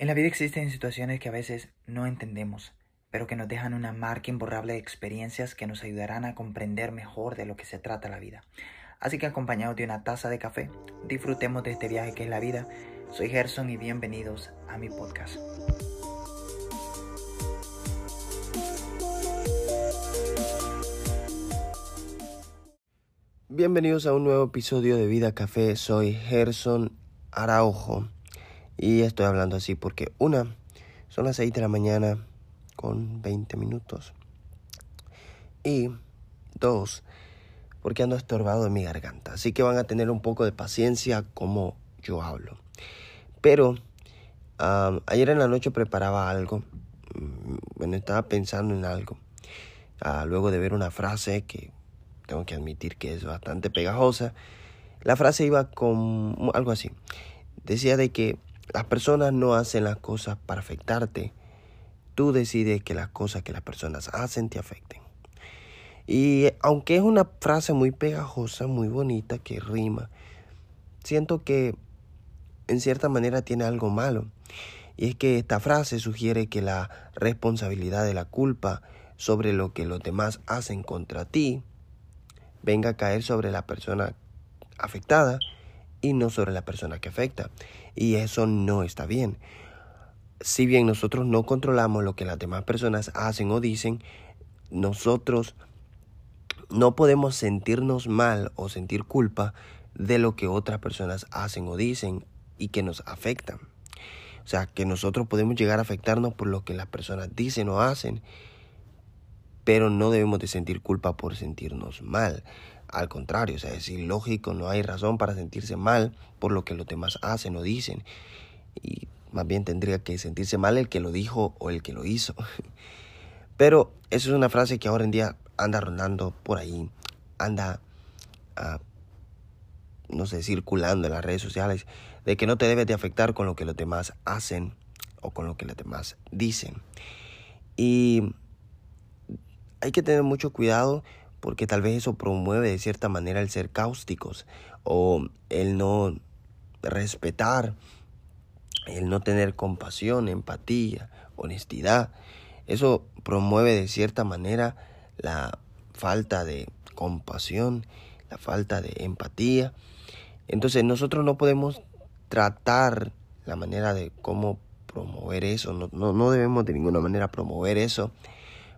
En la vida existen situaciones que a veces no entendemos, pero que nos dejan una marca imborrable de experiencias que nos ayudarán a comprender mejor de lo que se trata la vida. Así que acompañados de una taza de café, disfrutemos de este viaje que es la vida. Soy Gerson y bienvenidos a mi podcast. Bienvenidos a un nuevo episodio de Vida Café. Soy Gerson Araujo. Y estoy hablando así porque una, son las 6 de la mañana con 20 minutos. Y dos, porque ando estorbado en mi garganta. Así que van a tener un poco de paciencia como yo hablo. Pero ayer en la noche preparaba algo. Mm, bueno, estaba pensando en algo. Ah, luego de ver una frase que tengo que admitir que es bastante pegajosa. La frase iba con algo así. Decía de que las personas no hacen las cosas para afectarte. Tú decides que las cosas que las personas hacen te afecten. Y aunque es una frase muy pegajosa, muy bonita, que rima, siento que en cierta manera tiene algo malo. Y es que esta frase sugiere que la responsabilidad de la culpa sobre lo que los demás hacen contra ti venga a caer sobre la persona afectada y no sobre la persona que afecta. Y eso no está bien. Si bien nosotros no controlamos lo que las demás personas hacen o dicen, nosotros no podemos sentirnos mal o sentir culpa de lo que otras personas hacen o dicen y que nos afectan. O sea, que nosotros podemos llegar a afectarnos por lo que las personas dicen o hacen, pero no debemos de sentir culpa por sentirnos mal. Al contrario, o sea, es ilógico, no hay razón para sentirse mal por lo que los demás hacen o dicen. Y más bien tendría que sentirse mal el que lo dijo o el que lo hizo. Pero eso es una frase que ahora en día anda rondando por ahí, anda, ah, no sé, circulando en las redes sociales, de que no te debes de afectar con lo que los demás hacen o con lo que los demás dicen. Y hay que tener mucho cuidado porque tal vez eso promueve de cierta manera el ser cáusticos o el no respetar, el no tener compasión, empatía, honestidad. Eso promueve de cierta manera la falta de compasión, la falta de empatía. Entonces nosotros no podemos tratar la manera de cómo promover eso, no, no, no debemos de ninguna manera promover eso,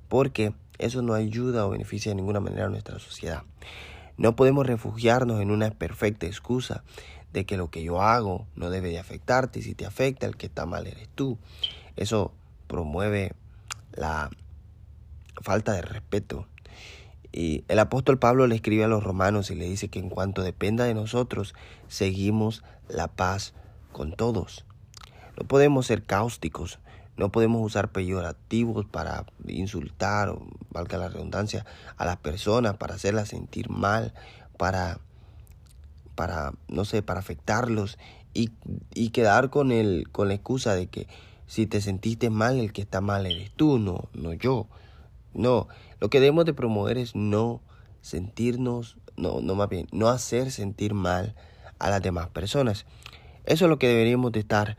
porque eso no ayuda o beneficia de ninguna manera a nuestra sociedad. No podemos refugiarnos en una perfecta excusa de que lo que yo hago no debe de afectarte si te afecta el que está mal eres tú. Eso promueve la falta de respeto. Y el apóstol Pablo le escribe a los romanos y le dice que en cuanto dependa de nosotros, seguimos la paz con todos. No podemos ser cáusticos, no podemos usar peyorativos para insultar, o valga la redundancia, a las personas, para hacerlas sentir mal, para, para no sé, para afectarlos y, y quedar con, el, con la excusa de que si te sentiste mal, el que está mal eres tú, no, no yo. No, lo que debemos de promover es no sentirnos, no, no más bien, no hacer sentir mal a las demás personas. Eso es lo que deberíamos de estar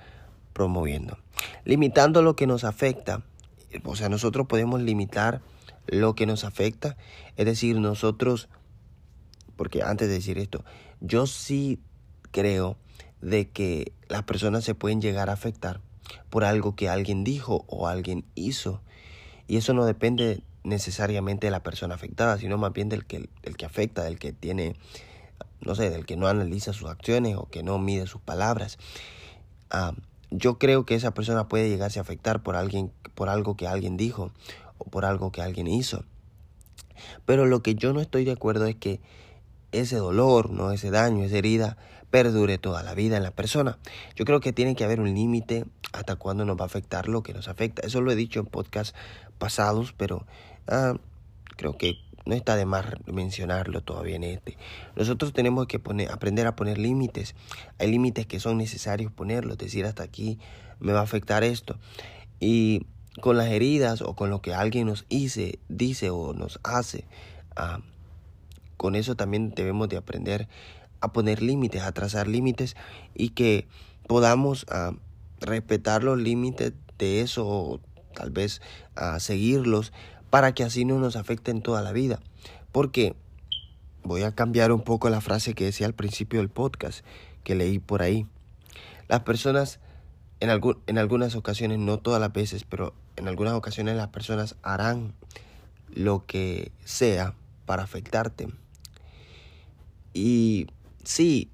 promoviendo. Limitando lo que nos afecta. O sea, nosotros podemos limitar lo que nos afecta. Es decir, nosotros, porque antes de decir esto, yo sí creo de que las personas se pueden llegar a afectar por algo que alguien dijo o alguien hizo. Y eso no depende necesariamente de la persona afectada, sino más bien del que, del que afecta, del que tiene, no sé, del que no analiza sus acciones o que no mide sus palabras. Ah, yo creo que esa persona puede llegarse a afectar por alguien, por algo que alguien dijo o por algo que alguien hizo. Pero lo que yo no estoy de acuerdo es que ese dolor, no ese daño, esa herida perdure toda la vida en la persona. Yo creo que tiene que haber un límite hasta cuándo nos va a afectar lo que nos afecta. Eso lo he dicho en podcasts pasados, pero ah, creo que no está de más mencionarlo todavía en este. Nosotros tenemos que poner, aprender a poner límites. Hay límites que son necesarios ponerlos, decir hasta aquí me va a afectar esto. Y con las heridas o con lo que alguien nos dice, dice o nos hace, ah, con eso también debemos de aprender a poner límites, a trazar límites y que podamos ah, respetar los límites de eso, o tal vez a seguirlos, para que así no nos afecten toda la vida. Porque voy a cambiar un poco la frase que decía al principio del podcast, que leí por ahí. Las personas, en, en algunas ocasiones, no todas las veces, pero en algunas ocasiones las personas harán lo que sea para afectarte. Y sí,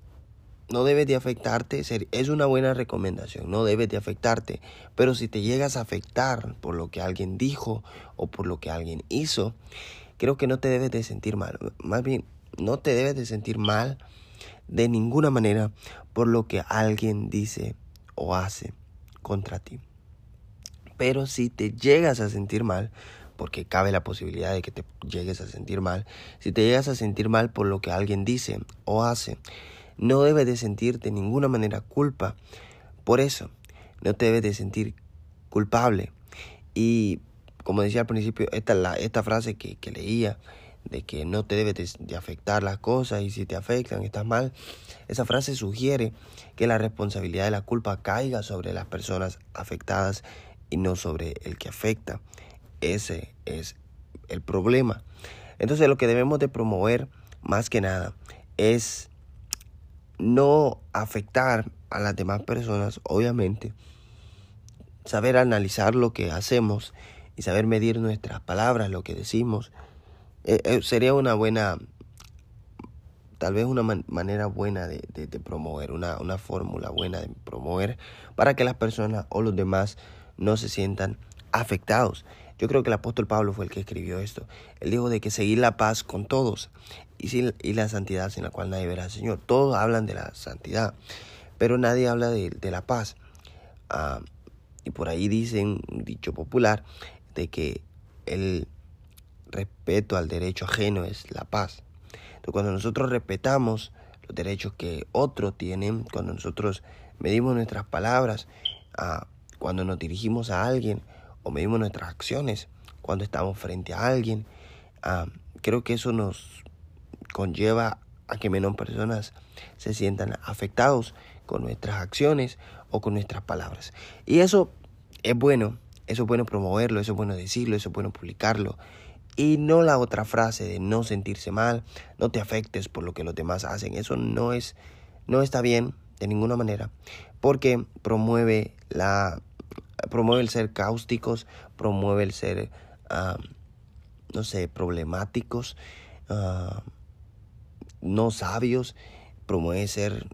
no debe de afectarte, es una buena recomendación, no debe de afectarte, pero si te llegas a afectar por lo que alguien dijo o por lo que alguien hizo, creo que no te debes de sentir mal, más bien no te debes de sentir mal de ninguna manera por lo que alguien dice o hace contra ti. Pero si te llegas a sentir mal, porque cabe la posibilidad de que te llegues a sentir mal, si te llegas a sentir mal por lo que alguien dice o hace, no debes de sentir de ninguna manera culpa. Por eso, no te debes de sentir culpable. Y como decía al principio, esta, la, esta frase que, que, leía, de que no te debes de, afectar las cosas y si te afectan estás mal, esa frase sugiere que la responsabilidad de la culpa caiga sobre las personas afectadas y no sobre el que afecta. Ese es el problema. Entonces lo que debemos de promover más que nada es no afectar a las demás personas, obviamente, saber analizar lo que hacemos y saber medir nuestras palabras, lo que decimos, eh, eh, sería una buena, tal vez una manera buena de, de promover, una, una fórmula buena de promover para que las personas o los demás no se sientan afectados. Yo creo que el apóstol Pablo fue el que escribió esto. Él dijo de que seguir la paz con todos y, y la santidad sin la cual nadie verá al Señor. Todos hablan de la santidad, pero nadie habla de, la paz. Ah, y por ahí dicen, dicho popular, de que el respeto al derecho ajeno es la paz. Entonces, cuando nosotros respetamos los derechos que otros tienen, cuando nosotros medimos nuestras palabras, ah, cuando nos dirigimos a alguien, o medimos nuestras acciones cuando estamos frente a alguien. Ah, creo que eso nos conlleva a que menos personas se sientan afectados con nuestras acciones o con nuestras palabras. Y eso es bueno, eso es bueno promoverlo, eso es bueno decirlo, eso es bueno publicarlo. Y no la otra frase de no sentirse mal, no te afectes por lo que los demás hacen. Eso no es, no está bien de ninguna manera, porque promueve la promueve el ser cáusticos, promueve el ser, ah, no sé, problemáticos, ah, no sabios, promueve ser,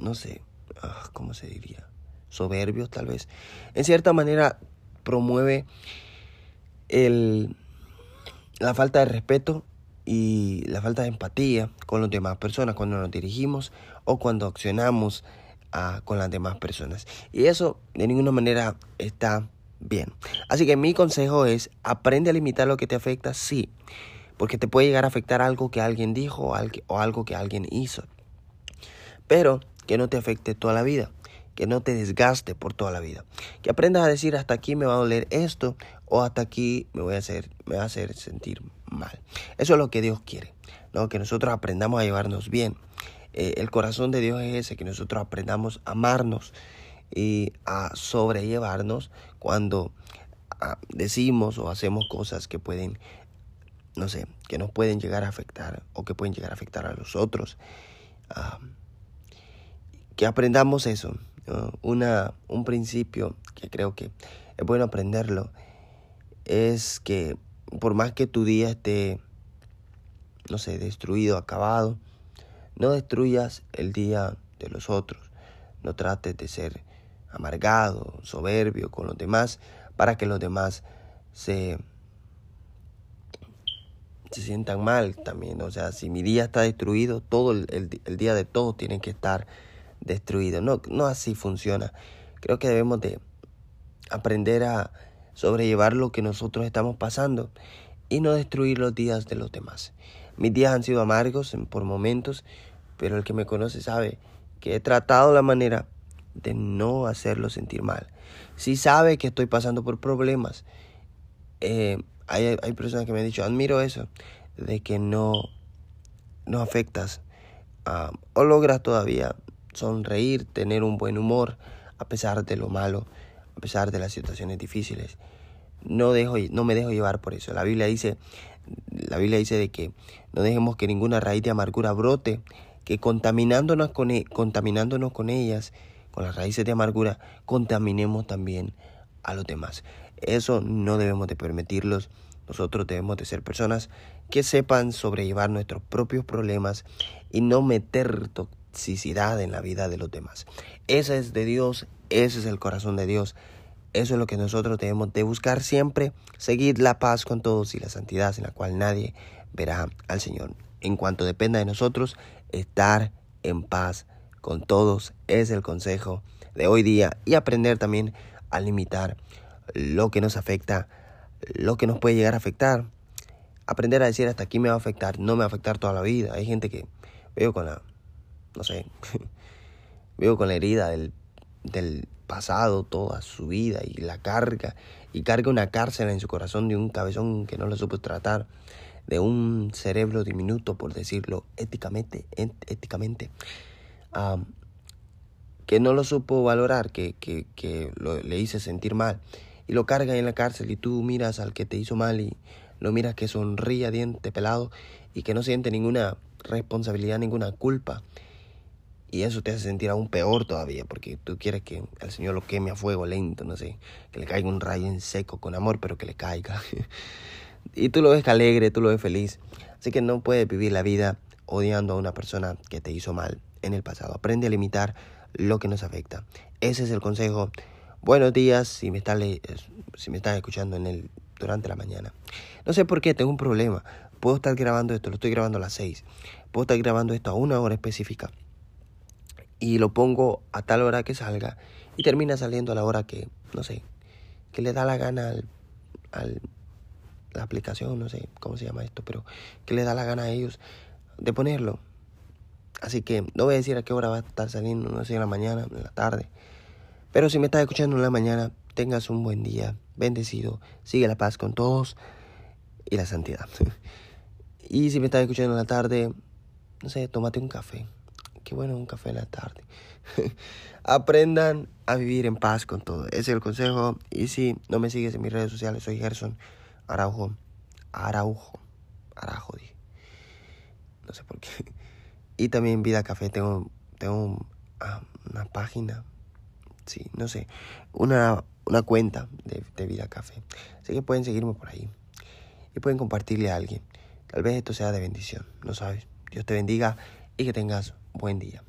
no sé, ah, ¿cómo se diría? Soberbios tal vez. En cierta manera promueve el, la falta de respeto y la falta de empatía con las demás personas cuando nos dirigimos o cuando accionamos con las demás personas. Y eso de ninguna manera está bien. Así que mi consejo es, aprende a limitar lo que te afecta, sí, porque te puede llegar a afectar algo que alguien dijo o algo que alguien hizo. Pero que no te afecte toda la vida, que no te desgaste por toda la vida. Que aprendas a decir hasta aquí me va a doler esto o hasta aquí me voy a hacer me va a hacer sentir mal. Eso es lo que Dios quiere, ¿no? Que nosotros aprendamos a llevarnos bien. Eh, el corazón de Dios es ese, que nosotros aprendamos a amarnos y a sobrellevarnos cuando ah, decimos o hacemos cosas que pueden, no sé, que nos pueden llegar a afectar o que pueden llegar a afectar a los otros. Que aprendamos eso. Una, un principio que creo que es bueno aprenderlo es que por más que tu día esté, no sé, destruido, acabado, no destruyas el día de los otros. No trates de ser amargado, soberbio con los demás para que los demás se, se sientan mal también. O sea, si mi día está destruido, todo el, día de todos tiene que estar destruido. No, no así funciona. Creo que debemos de aprender a sobrellevar lo que nosotros estamos pasando y no destruir los días de los demás. Mis días han sido amargos por momentos, pero el que me conoce sabe que he tratado la manera de no hacerlo sentir mal. Si sabe que estoy pasando por problemas, eh, hay, hay, personas que me han dicho, admiro eso, de que no, no afectas o logras todavía sonreír, tener un buen humor, a pesar de lo malo, a pesar de las situaciones difíciles. No, dejo, no me dejo llevar por eso. La Biblia dice, la Biblia dice de que no dejemos que ninguna raíz de amargura brote, que contaminándonos con, e, contaminándonos con ellas, con las raíces de amargura, contaminemos también a los demás. Eso no debemos de permitirlos. Nosotros debemos de ser personas que sepan sobrellevar nuestros propios problemas y no meter toxicidad en la vida de los demás. Ese es de Dios, ese es el corazón de Dios. Eso es lo que nosotros debemos de buscar siempre, seguir la paz con todos y la santidad en la cual nadie verá al Señor. En cuanto dependa de nosotros, estar en paz con todos es el consejo de hoy día y aprender también a limitar lo que nos afecta, lo que nos puede llegar a afectar. Aprender a decir hasta aquí me va a afectar, no me va a afectar toda la vida. Hay gente que veo con la, no sé, veo con la herida del, del pasado toda su vida y la carga y carga una cárcel en su corazón de un cabezón que no lo supo tratar, de un cerebro diminuto, por decirlo éticamente, éticamente, que no lo supo valorar, que, que, le hice sentir mal y lo carga en la cárcel y tú miras al que te hizo mal y lo miras que sonríe a diente pelado y que no siente ninguna responsabilidad, ninguna culpa y eso te hace sentir aún peor todavía, porque tú quieres que el Señor lo queme a fuego lento, no sé, que le caiga un rayo en seco con amor, pero que le caiga. y tú lo ves alegre, tú lo ves feliz. Así que no puedes vivir la vida odiando a una persona que te hizo mal en el pasado. Aprende a limitar lo que nos afecta. Ese es el consejo. Buenos días si me estás, si me estás escuchando en el, durante la mañana. No sé por qué, tengo un problema. Puedo estar grabando esto, lo estoy grabando a las 6. Puedo estar grabando esto a una hora específica y lo pongo a tal hora que salga y termina saliendo a la hora que, no sé, que le da la gana al, la aplicación, no sé cómo se llama esto, pero que le da la gana a ellos de ponerlo. Así que no voy a decir a qué hora va a estar saliendo, no sé, en la mañana, en la tarde. Pero si me estás escuchando en la mañana, tengas un buen día, bendecido, sigue la paz con todos y la santidad. y si me estás escuchando en la tarde, no sé, tómate un café. Qué bueno un café en la tarde. Aprendan a vivir en paz con todo. Ese es el consejo. Y si no me sigues en mis redes sociales, soy Gerson Araujo. Araujo. Araujo, dije. No sé por qué. Y también Vida Café. Tengo, tengo ah, una página. Sí, no sé. Una, una cuenta de, de Vida Café. Así que pueden seguirme por ahí. Y pueden compartirle a alguien. Tal vez esto sea de bendición. No sabes. Dios te bendiga y que tengas buen día.